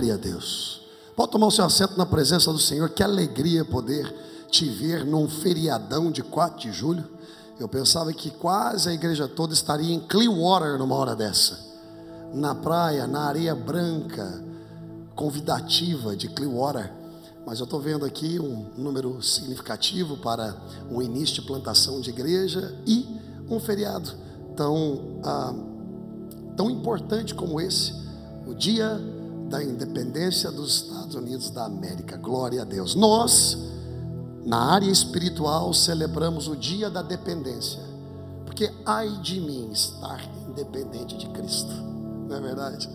Glória a Deus. Pode tomar o seu assento na presença do Senhor. Que alegria poder te ver num feriadão de 4 de julho. Eu pensava que quase a igreja toda estaria em Clearwater numa hora dessa. Na praia, na areia branca, convidativa de Clearwater. Mas eu estou vendo aqui um número significativo para o início de plantação de igreja e um feriado tão, ah, tão importante como esse, o dia da independência dos Estados Unidos da América. Glória a Deus. Nós, na área espiritual, celebramos o dia da dependência, porque ai de mim estar independente de Cristo, não é verdade?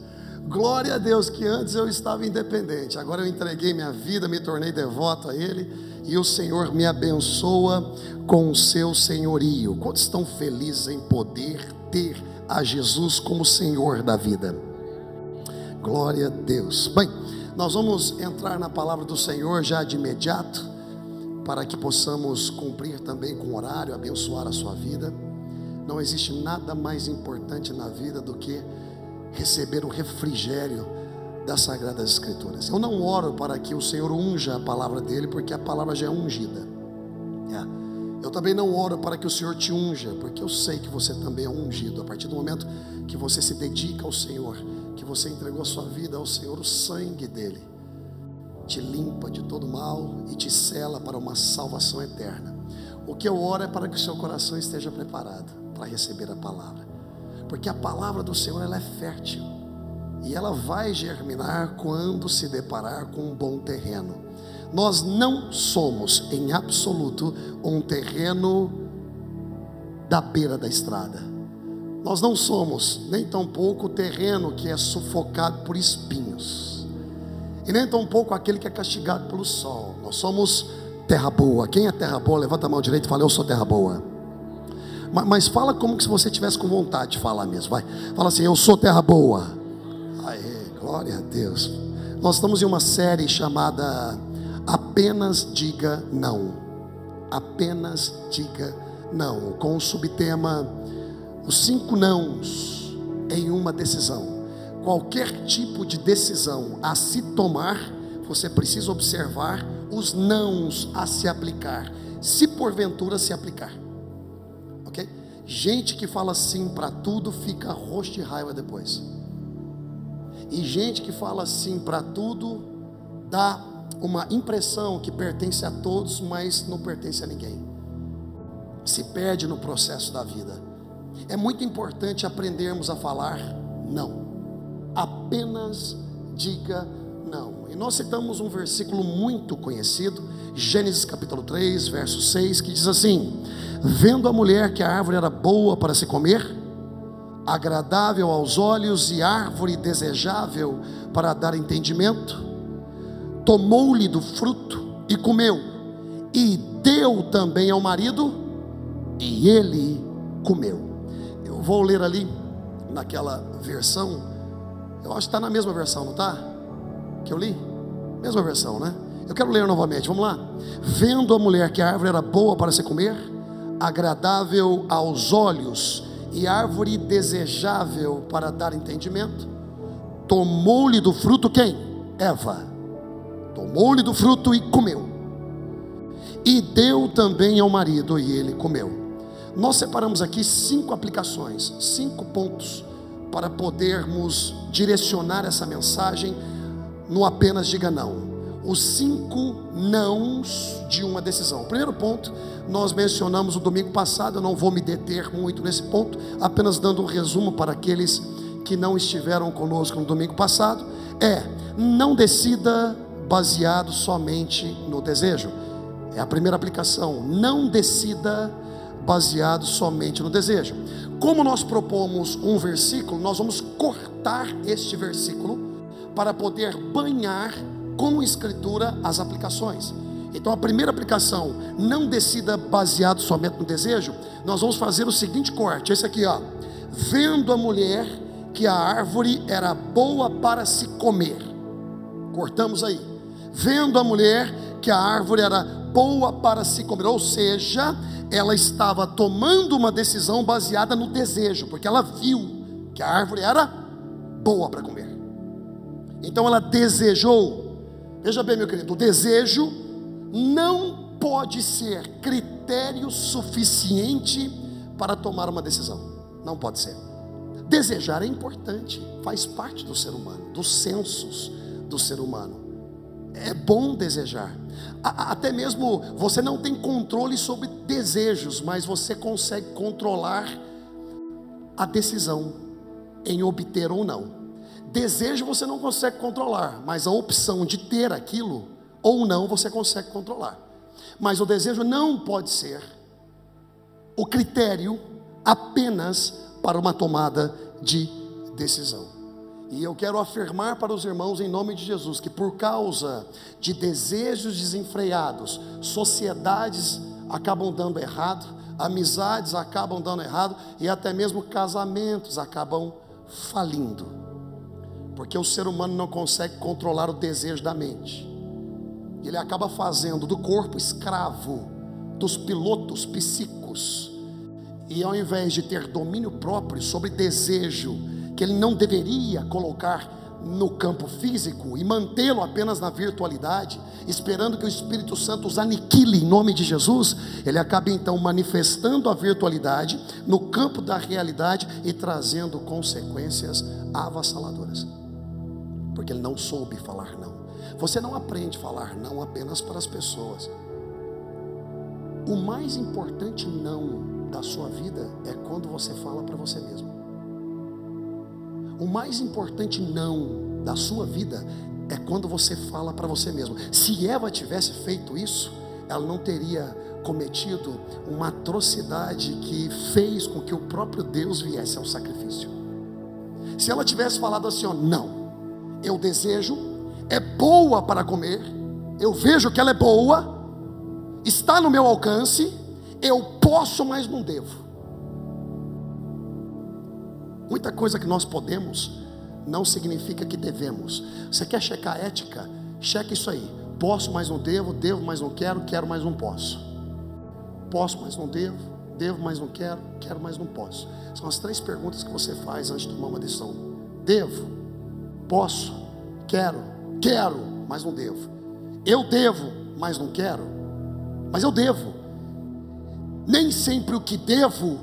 Glória a Deus que antes eu estava independente, agora eu entreguei minha vida, me tornei devoto a Ele e o Senhor me abençoa com o seu senhorio. Quantos estão felizes em poder ter a Jesus como Senhor da vida? Glória a Deus. Bem, nós vamos entrar na palavra do Senhor já de imediato, para que possamos cumprir também com o horário, abençoar a sua vida. Não existe nada mais importante na vida do que receber o refrigério das Sagradas Escrituras. Eu não oro para que o Senhor unja a palavra dele, porque a palavra já é ungida. É. Eu também não oro para que o Senhor te unja, porque eu sei que você também é ungido. A partir do momento que você se dedica ao Senhor, que você entregou a sua vida ao Senhor, o sangue dele te limpa de todo mal e te sela para uma salvação eterna. O que eu oro é para que o seu coração esteja preparado para receber a palavra porque a palavra do Senhor ela é fértil e ela vai germinar quando se deparar com um bom terreno. Nós não somos em absoluto um terreno da beira da estrada. Nós não somos nem tampouco o terreno que é sufocado por espinhos. E nem tampouco aquele que é castigado pelo sol. Nós somos terra boa. Quem é terra boa? Levanta a mão direita e fala: Eu sou terra boa. Mas fala como se você tivesse com vontade de falar mesmo. Vai. Fala assim: Eu sou terra boa. Aê, glória a Deus. Nós estamos em uma série chamada Apenas Diga Não. Apenas Diga Não. Com o subtema Os cinco nãos em uma decisão. Qualquer tipo de decisão a se tomar, você precisa observar os nãos a se aplicar. Se porventura se aplicar. Gente que fala sim para tudo fica roxo de raiva depois. E gente que fala sim para tudo dá uma impressão que pertence a todos, mas não pertence a ninguém. Se perde no processo da vida. É muito importante aprendermos a falar não. Apenas diga não. E nós citamos um versículo muito conhecido, Gênesis capítulo 3, verso 6, que diz assim: Vendo a mulher que a árvore era boa para se comer, agradável aos olhos e árvore desejável para dar entendimento, tomou-lhe do fruto e comeu, e deu também ao marido, e ele comeu. Vou ler ali naquela versão, eu acho que está na mesma versão, não está? Que eu li? Mesma versão, né? Eu quero ler novamente, vamos lá. Vendo a mulher que a árvore era boa para se comer, agradável aos olhos e árvore desejável para dar entendimento. Tomou-lhe do fruto quem? Eva. Tomou-lhe do fruto e comeu. E deu também ao marido e ele comeu. Nós separamos aqui cinco aplicações, cinco pontos para podermos direcionar essa mensagem no apenas diga não os cinco nãos de uma decisão. O primeiro ponto, nós mencionamos o domingo passado, eu não vou me deter muito nesse ponto, apenas dando um resumo para aqueles que não estiveram conosco no domingo passado, é não decida baseado somente no desejo. É a primeira aplicação. Não decida baseado somente no desejo. Como nós propomos um versículo, nós vamos cortar este versículo para poder banhar como escritura as aplicações. Então a primeira aplicação, não decida baseado somente no desejo, nós vamos fazer o seguinte corte, esse aqui, ó. Vendo a mulher que a árvore era boa para se comer. Cortamos aí. Vendo a mulher que a árvore era boa para se comer, ou seja, ela estava tomando uma decisão baseada no desejo, porque ela viu que a árvore era boa para comer. Então ela desejou. Veja bem, meu querido, o desejo não pode ser critério suficiente para tomar uma decisão. Não pode ser. Desejar é importante, faz parte do ser humano, dos sensos do ser humano. É bom desejar. Até mesmo você não tem controle sobre desejos, mas você consegue controlar a decisão em obter ou não. Desejo você não consegue controlar, mas a opção de ter aquilo ou não você consegue controlar. Mas o desejo não pode ser o critério apenas para uma tomada de decisão. E eu quero afirmar para os irmãos, em nome de Jesus, que por causa de desejos desenfreados, sociedades acabam dando errado, amizades acabam dando errado e até mesmo casamentos acabam falindo, porque o ser humano não consegue controlar o desejo da mente, ele acaba fazendo do corpo escravo dos pilotos psíquicos, e ao invés de ter domínio próprio sobre desejo, que ele não deveria colocar no campo físico e mantê-lo apenas na virtualidade, esperando que o Espírito Santo os aniquile em nome de Jesus, ele acaba então manifestando a virtualidade no campo da realidade e trazendo consequências avassaladoras, porque ele não soube falar não. Você não aprende a falar não apenas para as pessoas. O mais importante não da sua vida é quando você fala para você mesmo. O mais importante não da sua vida é quando você fala para você mesmo. Se Eva tivesse feito isso, ela não teria cometido uma atrocidade que fez com que o próprio Deus viesse ao sacrifício. Se ela tivesse falado assim, ó, não, eu desejo, é boa para comer, eu vejo que ela é boa, está no meu alcance, eu posso, mas não devo. Muita coisa que nós podemos não significa que devemos. Você quer checar ética? Checa isso aí. Posso, mas não devo, devo, mas não quero, quero, mas não posso. Posso, mas não devo, devo, mas não quero, quero, mas não posso. São as três perguntas que você faz antes de tomar uma decisão. Devo, posso, quero, quero, mas não devo. Eu devo, mas não quero, mas eu devo. Nem sempre o que devo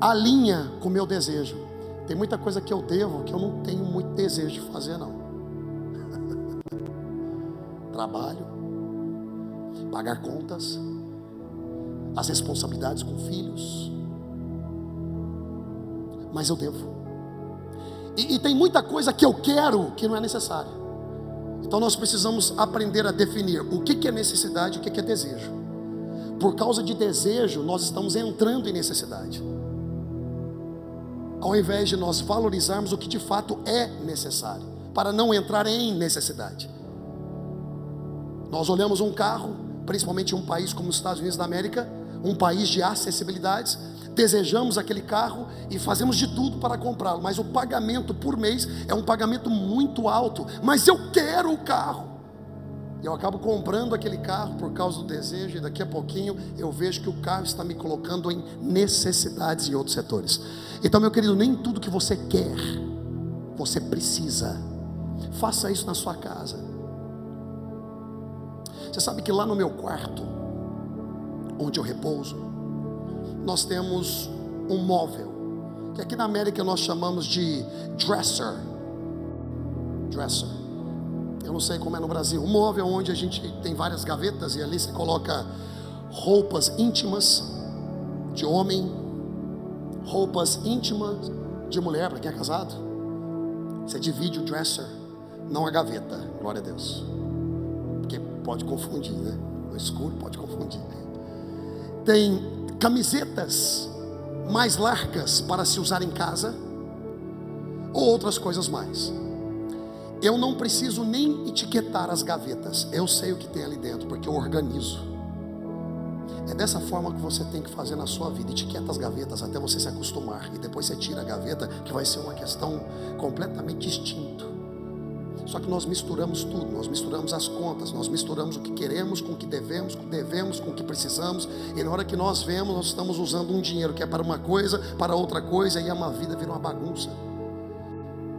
alinha com o meu desejo. Tem muita coisa que eu devo que eu não tenho muito desejo de fazer, não. Trabalho, pagar contas, as responsabilidades com filhos. Mas eu devo. E, e tem muita coisa que eu quero que não é necessária. Então nós precisamos aprender a definir o que, que é necessidade e o que, que é desejo. Por causa de desejo, nós estamos entrando em necessidade ao invés de nós valorizarmos o que de fato é necessário, para não entrar em necessidade. Nós olhamos um carro, principalmente um país como os Estados Unidos da América, um país de acessibilidades, desejamos aquele carro e fazemos de tudo para comprá-lo, mas o pagamento por mês é um pagamento muito alto, mas eu quero o carro. Eu acabo comprando aquele carro por causa do desejo, e daqui a pouquinho eu vejo que o carro está me colocando em necessidades em outros setores. Então, meu querido, nem tudo que você quer, você precisa. Faça isso na sua casa. Você sabe que lá no meu quarto, onde eu repouso, nós temos um móvel, que aqui na América nós chamamos de dresser. Dresser. Eu não sei como é no Brasil. Um móvel onde a gente tem várias gavetas e ali você coloca roupas íntimas de homem, roupas íntimas de mulher para quem é casado. Você divide o dresser, não a gaveta. Glória a Deus. Porque pode confundir, né? No escuro pode confundir. Tem camisetas mais largas para se usar em casa ou outras coisas mais. Eu não preciso nem etiquetar as gavetas. Eu sei o que tem ali dentro, porque eu organizo. É dessa forma que você tem que fazer na sua vida. Etiqueta as gavetas até você se acostumar. E depois você tira a gaveta, que vai ser uma questão completamente distinta. Só que nós misturamos tudo, nós misturamos as contas, nós misturamos o que queremos com o que devemos, com o devemos com o que precisamos, e na hora que nós vemos, nós estamos usando um dinheiro que é para uma coisa, para outra coisa, e a uma vida vira uma bagunça.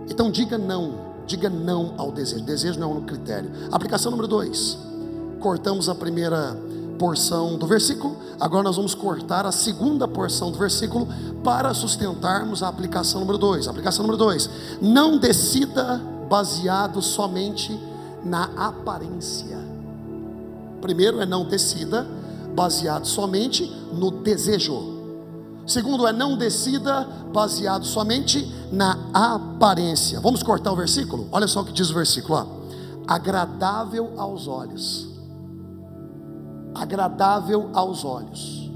Então diga não Diga não ao desejo. Desejo não é um critério. Aplicação número dois. Cortamos a primeira porção do versículo. Agora nós vamos cortar a segunda porção do versículo para sustentarmos a aplicação número dois. Aplicação número dois. Não decida baseado somente na aparência. Primeiro é não decida baseado somente no desejo. Segundo é não decida baseado somente na aparência. Vamos cortar o versículo? Olha só o que diz o versículo, ó. Agradável aos olhos. Agradável aos olhos.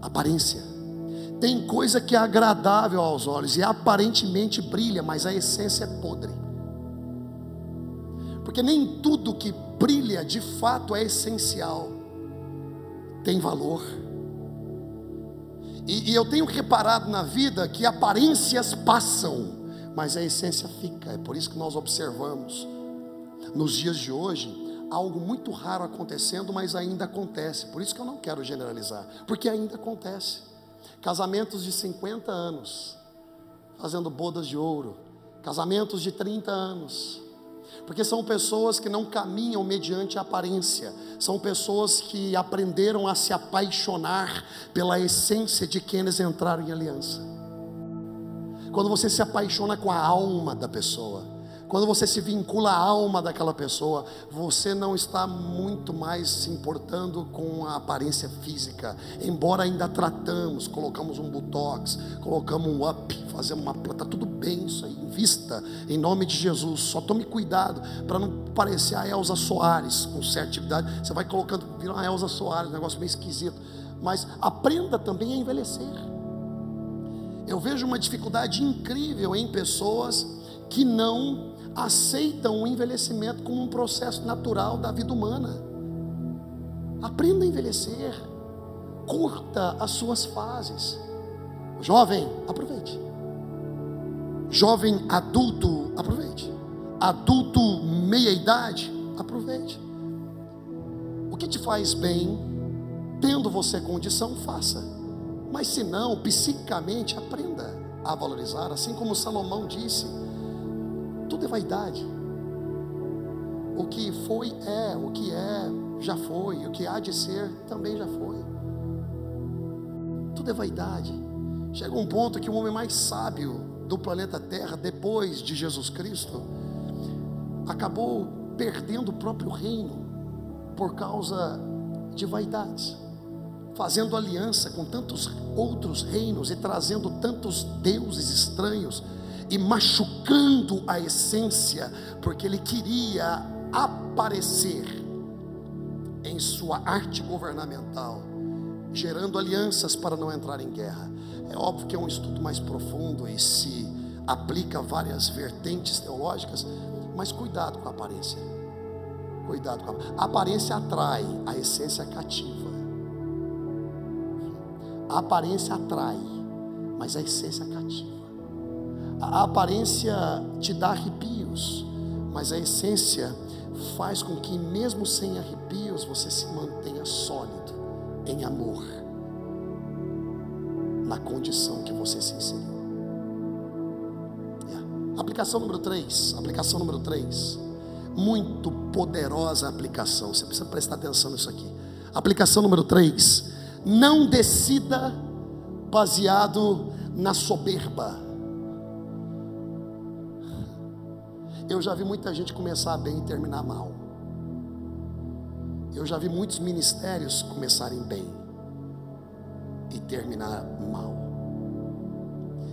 Aparência. Tem coisa que é agradável aos olhos e aparentemente brilha, mas a essência é podre. Porque nem tudo que brilha de fato é essencial, tem valor. E, e, eu tenho reparado na vida que aparências passam, mas a essência fica. É por isso que nós observamos nos dias de hoje algo muito raro acontecendo, mas ainda acontece. Por isso que eu não quero generalizar, porque ainda acontece. Casamentos de 50 anos fazendo bodas de ouro, casamentos de 30 anos porque são pessoas que não caminham mediante aparência, são pessoas que aprenderam a se apaixonar pela essência de quem eles entraram em aliança. Quando você se apaixona com a alma da pessoa, quando você se vincula à alma daquela pessoa, você não está muito mais se importando com a aparência física. Embora ainda tratamos, colocamos um botox, colocamos um up, fazemos uma planta, tudo bem isso aí, invista em nome de Jesus. Só tome cuidado para não parecer a Elza Soares com certa atividade. Você vai colocando, vira uma Elza Soares, um negócio meio esquisito. Mas aprenda também a envelhecer. Eu vejo uma dificuldade incrível em pessoas que não aceitam o envelhecimento como um processo natural da vida humana. Aprenda a envelhecer, curta as suas fases. Jovem, aproveite. Jovem adulto, aproveite. Adulto meia idade, aproveite. O que te faz bem, tendo você condição, faça. Mas se não, psicicamente, aprenda a valorizar, assim como Salomão disse tudo é vaidade. O que foi é, o que é já foi, o que há de ser também já foi. Tudo é vaidade. Chega um ponto que o homem mais sábio do planeta Terra, depois de Jesus Cristo, acabou perdendo o próprio reino por causa de vaidades, fazendo aliança com tantos outros reinos e trazendo tantos deuses estranhos e machucando a essência, porque ele queria aparecer em sua arte governamental, gerando alianças para não entrar em guerra. É óbvio que é um estudo mais profundo e se aplica a várias vertentes teológicas, mas cuidado com a aparência. Cuidado com a, a aparência atrai, a essência cativa. A aparência atrai, mas a essência cativa. A aparência te dá arrepios, mas a essência faz com que, mesmo sem arrepios, você se mantenha sólido em amor, na condição que você se inseriu. Yeah. Aplicação número 3. Aplicação número 3. Muito poderosa aplicação. Você precisa prestar atenção nisso aqui. Aplicação número 3. Não decida baseado na soberba Eu já vi muita gente começar bem e terminar mal. Eu já vi muitos ministérios começarem bem e terminar mal.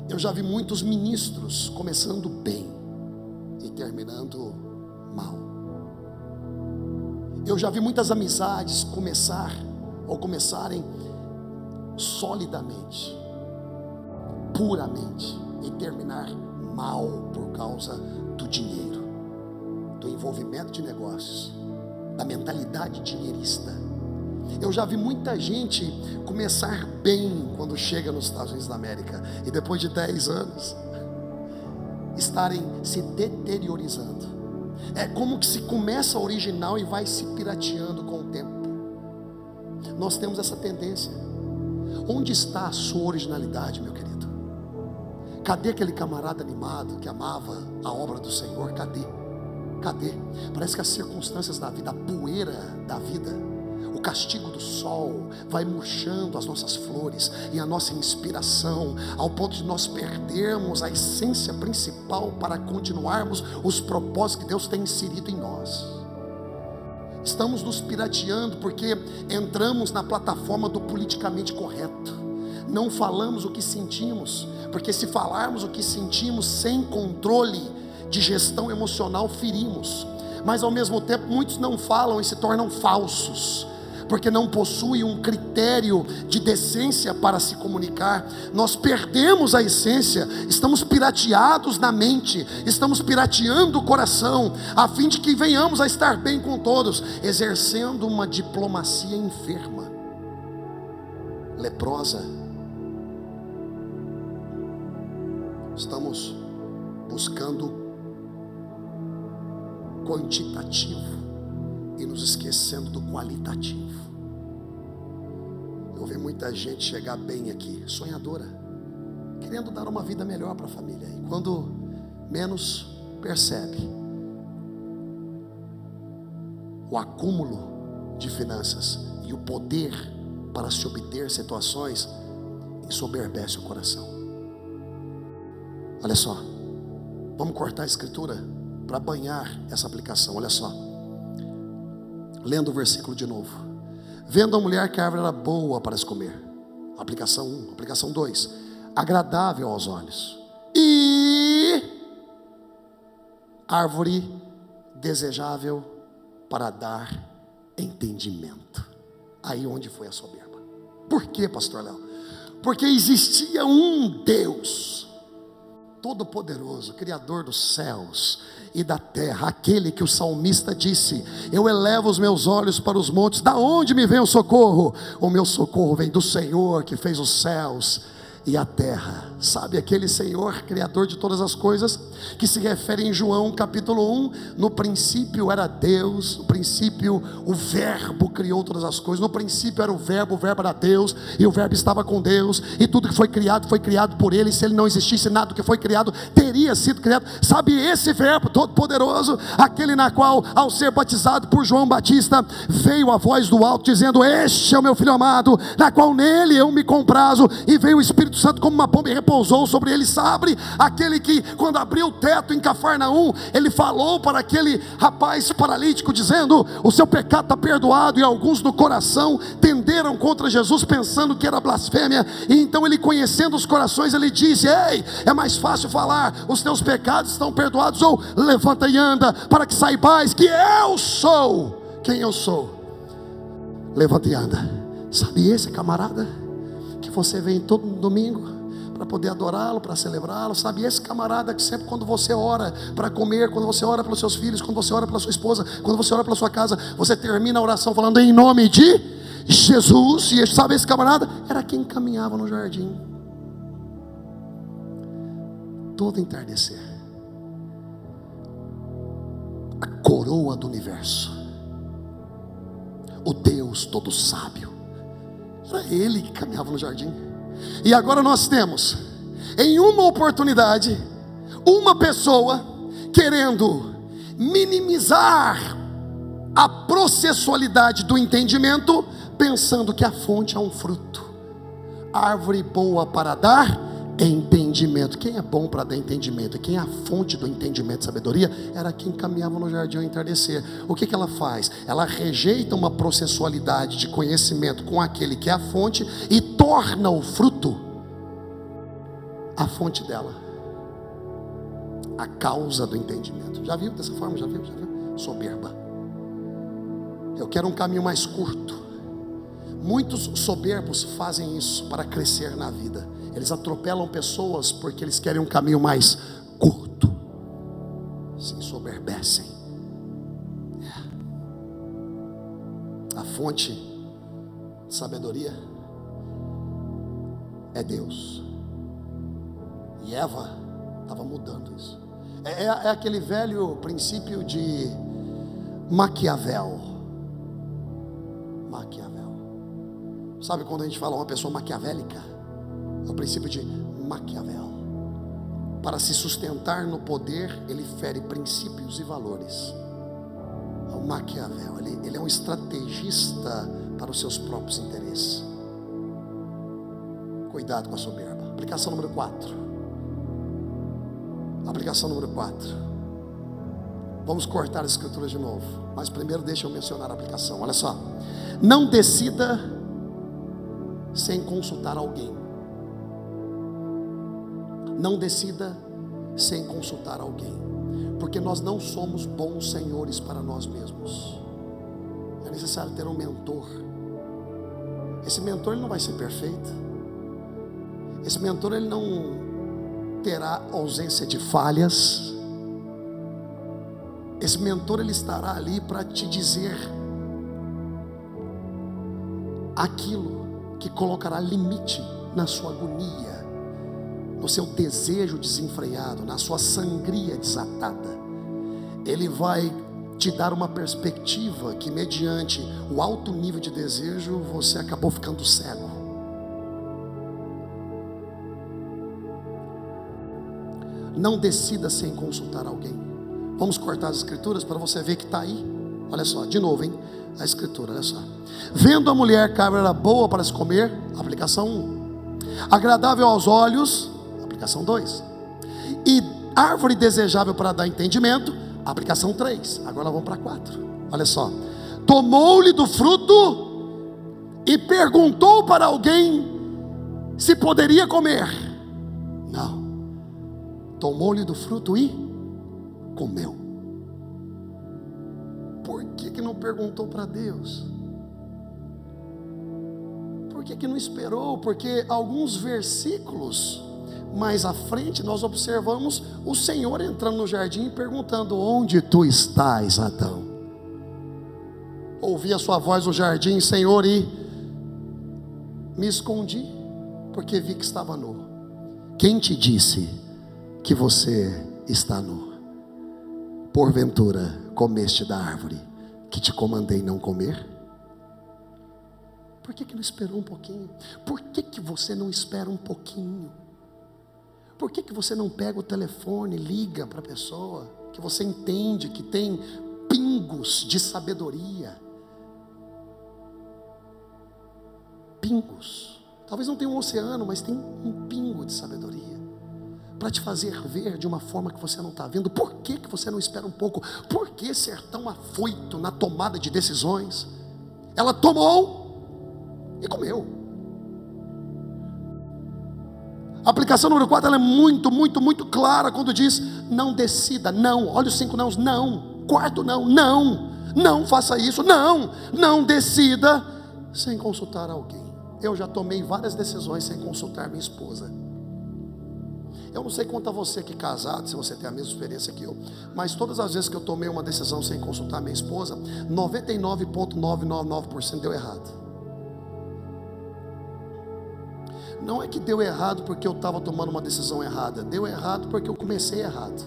Eu já vi muitos ministros começando bem e terminando mal. Eu já vi muitas amizades começar ou começarem solidamente, puramente e terminar mal por causa do dinheiro, do envolvimento de negócios, da mentalidade dinheirista. Eu já vi muita gente começar bem quando chega nos Estados Unidos da América e depois de 10 anos estarem se deteriorizando. É como que se começa original e vai se pirateando com o tempo. Nós temos essa tendência. Onde está a sua originalidade, meu querido? Cadê aquele camarada animado que amava a obra do Senhor? Cadê? Cadê? Parece que as circunstâncias da vida, a poeira da vida, o castigo do sol vai murchando as nossas flores e a nossa inspiração, ao ponto de nós perdermos a essência principal para continuarmos os propósitos que Deus tem inserido em nós. Estamos nos pirateando porque entramos na plataforma do politicamente correto. Não falamos o que sentimos, porque se falarmos o que sentimos sem controle de gestão emocional, ferimos. Mas ao mesmo tempo, muitos não falam e se tornam falsos porque não possuem um critério de decência para se comunicar. Nós perdemos a essência, estamos pirateados na mente, estamos pirateando o coração, a fim de que venhamos a estar bem com todos, exercendo uma diplomacia enferma, leprosa. Estamos buscando quantitativo e nos esquecendo do qualitativo. Eu vi muita gente chegar bem aqui, sonhadora, querendo dar uma vida melhor para a família. E quando menos percebe o acúmulo de finanças e o poder para se obter situações, ensoberbece o coração. Olha só, vamos cortar a escritura para banhar essa aplicação. Olha só, lendo o versículo de novo. Vendo a mulher que a árvore era boa para se comer. Aplicação 1, aplicação 2. Agradável aos olhos. E árvore desejável para dar entendimento. Aí onde foi a soberba. Por quê, pastor Léo? Porque existia um Deus Todo-Poderoso, Criador dos céus e da terra, aquele que o salmista disse: Eu elevo os meus olhos para os montes, da onde me vem o socorro? O meu socorro vem do Senhor que fez os céus e a terra. Sabe aquele Senhor, Criador de todas as coisas, que se refere em João capítulo 1: no princípio era Deus, no princípio o Verbo criou todas as coisas, no princípio era o Verbo, o Verbo era Deus, e o Verbo estava com Deus, e tudo que foi criado foi criado por Ele, se Ele não existisse, nada do que foi criado teria sido criado. Sabe esse Verbo todo-poderoso, aquele na qual, ao ser batizado por João Batista, veio a voz do alto dizendo: Este é o meu filho amado, na qual nele eu me comprazo, e veio o Espírito Espírito Santo, como uma pomba, repousou sobre ele. Sabe, aquele que, quando abriu o teto em Cafarnaum, ele falou para aquele rapaz paralítico, dizendo: O seu pecado está perdoado. E alguns no coração tenderam contra Jesus, pensando que era blasfêmia. E então ele, conhecendo os corações, ele disse: Ei, é mais fácil falar, os teus pecados estão perdoados, ou levanta e anda, para que saibais que eu sou quem eu sou. Levanta e anda. Sabe esse camarada? você vem todo domingo para poder adorá-lo, para celebrá-lo, sabe? Esse camarada que sempre quando você ora para comer, quando você ora pelos seus filhos, quando você ora pela sua esposa, quando você ora pela sua casa, você termina a oração falando em nome de Jesus, e sabe esse camarada? Era quem caminhava no jardim. Todo entardecer. A coroa do universo. O Deus todo sábio era ele que caminhava no jardim. E agora nós temos, em uma oportunidade, uma pessoa querendo minimizar a processualidade do entendimento, pensando que a fonte é um fruto. Árvore boa para dar entendimento. Quem é bom para dar entendimento? Quem é a fonte do entendimento e sabedoria? Era quem caminhava no jardim ao entardecer. O que, que ela faz? Ela rejeita uma processualidade de conhecimento com aquele que é a fonte e torna o fruto a fonte dela, a causa do entendimento. Já viu dessa forma? Já viu? Já viu? Soberba. Eu quero um caminho mais curto. Muitos soberbos fazem isso para crescer na vida eles atropelam pessoas porque eles querem um caminho mais curto. Se ensoberbecem. É. A fonte de sabedoria é Deus. E Eva estava mudando isso. É, é, é, aquele velho princípio de Maquiavel. Maquiavel. Sabe quando a gente fala uma pessoa maquiavélica? O princípio de Maquiavel. para se sustentar no poder, ele fere princípios e valores. O Maquiavel, ele, ele é um estrategista para os seus próprios interesses. Cuidado com a soberba. Aplicação número 4. Aplicação número 4. Vamos cortar as escrituras de novo. Mas primeiro deixa eu mencionar a aplicação. Olha só. Não decida sem consultar alguém. Não decida sem consultar alguém. Porque nós não somos bons senhores para nós mesmos. É necessário ter um mentor. Esse mentor ele não vai ser perfeito. Esse mentor ele não terá ausência de falhas. Esse mentor ele estará ali para te dizer aquilo que colocará limite na sua agonia, no seu desejo desenfreado, na sua sangria desatada. Ele vai te dar uma perspectiva que, mediante o alto nível de desejo, você acabou ficando cego. Não decida sem consultar alguém. Vamos cortar as escrituras para você ver que está aí. Olha só, de novo, hein? A escritura, olha só. Vendo a mulher que era boa para se comer, aplicação 1. Agradável aos olhos, aplicação 2. E árvore desejável para dar entendimento, aplicação 3. Agora vamos para 4. Olha só. Tomou-lhe do fruto e perguntou para alguém se poderia comer. Não. Tomou-lhe do fruto e comeu. Por que, que não perguntou para Deus? Por que, que não esperou? Porque alguns versículos mais à frente nós observamos o Senhor entrando no jardim e perguntando: Onde tu estás, Adão? Ouvi a sua voz no jardim, Senhor, e me escondi, porque vi que estava nu. Quem te disse que você está nu? Porventura comeste da árvore que te comandei não comer? Por que, que não esperou um pouquinho? Por que, que você não espera um pouquinho? Por que, que você não pega o telefone, liga para a pessoa que você entende que tem pingos de sabedoria? Pingos. Talvez não tenha um oceano, mas tem um pingo de sabedoria para te fazer ver de uma forma que você não está vendo. Por que, que você não espera um pouco? Por que ser tão afoito na tomada de decisões? Ela tomou e comeu. A aplicação número 4 é muito, muito, muito clara quando diz: não decida, não. Olha os cinco nãos, não. Quarto não, não. Não faça isso, não. Não decida sem consultar alguém. Eu já tomei várias decisões sem consultar minha esposa. Eu não sei quanto a você que é casado, se você tem a mesma experiência que eu, mas todas as vezes que eu tomei uma decisão sem consultar minha esposa, 99,999% deu errado. Não é que deu errado porque eu estava tomando uma decisão errada, deu errado porque eu comecei errado.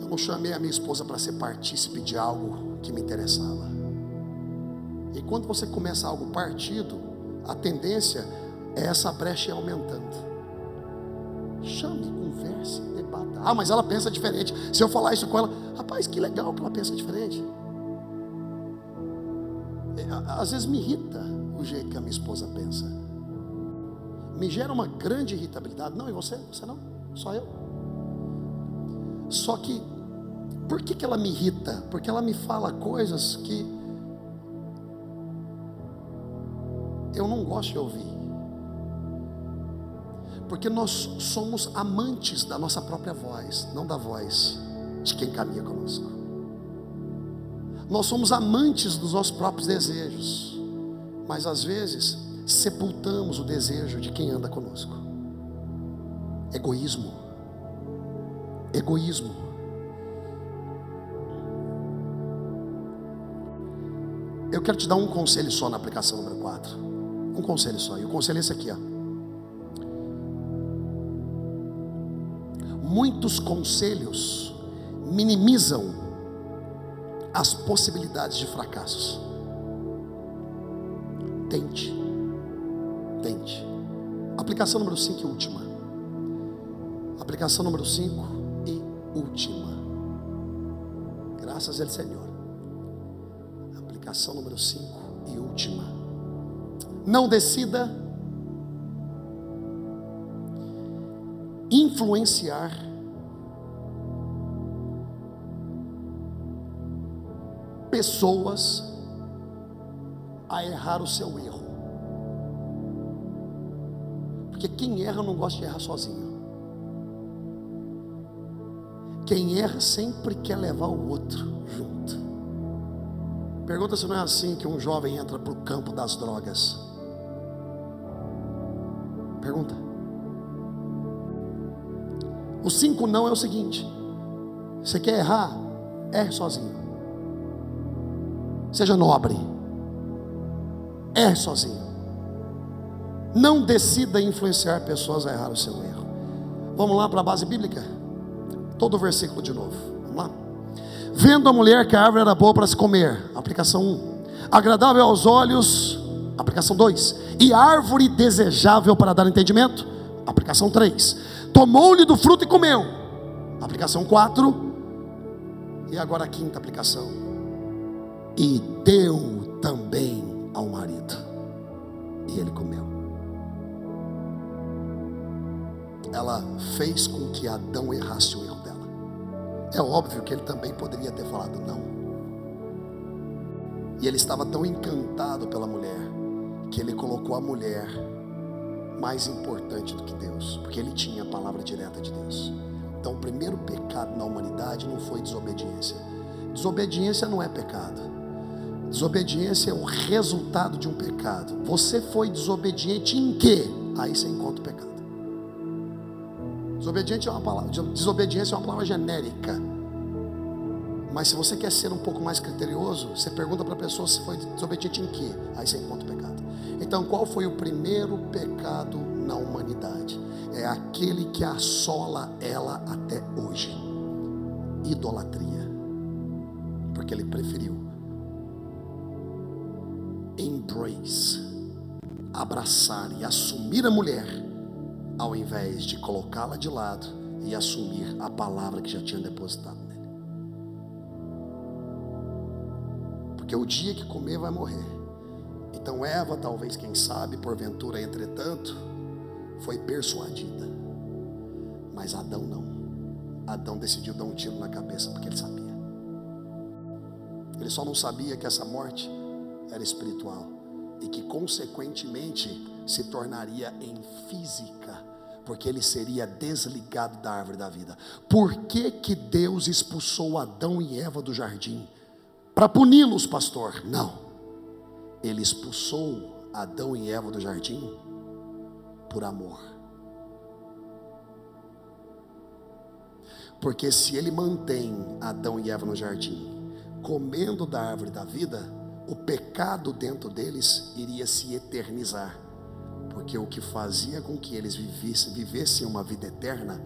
Eu não chamei a minha esposa para ser partícipe de algo que me interessava. E quando você começa algo partido, a tendência é essa brecha aumentando. Chame, converse, debata. Ah, mas ela pensa diferente. Se eu falar isso com ela, rapaz, que legal que ela pensa diferente. É, às vezes me irrita o jeito que a minha esposa pensa. Me gera uma grande irritabilidade. Não, e você? Você não? Só eu. Só que, por que, que ela me irrita? Porque ela me fala coisas que eu não gosto de ouvir. Porque nós somos amantes da nossa própria voz, não da voz de quem caminha conosco. Nós somos amantes dos nossos próprios desejos, mas às vezes sepultamos o desejo de quem anda conosco. Egoísmo. Egoísmo. Eu quero te dar um conselho só na aplicação número 4. Um conselho só. E o conselho é esse aqui, ó. muitos conselhos minimizam as possibilidades de fracassos. Tente. Aplicação número 5 e última. Aplicação número 5 e última. Graças ao Senhor. Aplicação número 5 e última. Não decida influenciar pessoas a errar o seu erro. Porque quem erra não gosta de errar sozinho. Quem erra sempre quer levar o outro junto. Pergunta se não é assim que um jovem entra para o campo das drogas. Pergunta. O cinco não é o seguinte: você quer errar? Erre sozinho. Seja nobre. Erre sozinho. Não decida influenciar pessoas a errar o seu erro. Vamos lá para a base bíblica? Todo o versículo de novo. Vamos lá. Vendo a mulher que a árvore era boa para se comer. Aplicação 1. Agradável aos olhos. Aplicação 2. E árvore desejável para dar entendimento. Aplicação 3. Tomou-lhe do fruto e comeu. Aplicação 4. E agora a quinta aplicação. E deu também ao marido. E ele comeu. Ela fez com que Adão errasse o erro dela. É óbvio que ele também poderia ter falado não. E ele estava tão encantado pela mulher que ele colocou a mulher mais importante do que Deus, porque ele tinha a palavra direta de Deus. Então, o primeiro pecado na humanidade não foi desobediência. Desobediência não é pecado. Desobediência é o resultado de um pecado. Você foi desobediente em quê? Aí você encontra o pecado. Desobediente é uma palavra, desobediência é uma palavra genérica. Mas se você quer ser um pouco mais criterioso, você pergunta para a pessoa se foi desobediente em quê? Aí você encontra o pecado. Então, qual foi o primeiro pecado na humanidade? É aquele que assola ela até hoje: idolatria. Porque ele preferiu embrace, abraçar e assumir a mulher, ao invés de colocá-la de lado e assumir a palavra que já tinha depositado nele. Porque o dia que comer vai morrer. Então Eva, talvez, quem sabe, porventura, entretanto, foi persuadida. Mas Adão não. Adão decidiu dar um tiro na cabeça porque ele sabia. Ele só não sabia que essa morte era espiritual e que consequentemente se tornaria em física, porque ele seria desligado da árvore da vida. Por que que Deus expulsou Adão e Eva do jardim? Para puni-los, pastor? Não. Ele expulsou Adão e Eva do jardim por amor. Porque se ele mantém Adão e Eva no jardim, comendo da árvore da vida, o pecado dentro deles iria se eternizar. Porque o que fazia com que eles vivessem, vivessem uma vida eterna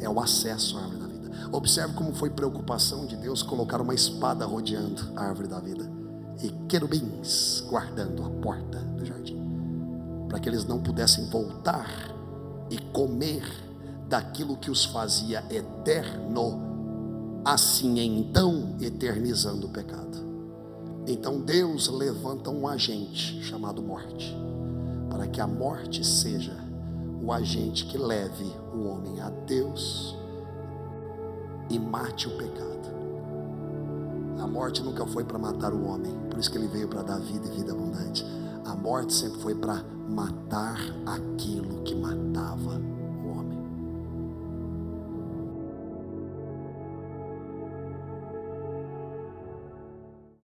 é o acesso à árvore da vida. Observe como foi preocupação de Deus colocar uma espada rodeando a árvore da vida e querubins guardando a porta do jardim, para que eles não pudessem voltar e comer daquilo que os fazia eterno, assim então eternizando o pecado. Então Deus levanta um agente chamado morte, para que a morte seja o agente que leve o homem a Deus e mate o pecado. A morte nunca foi para matar o homem, por isso que ele veio para dar vida e vida abundante. A morte sempre foi para matar aquilo que matava.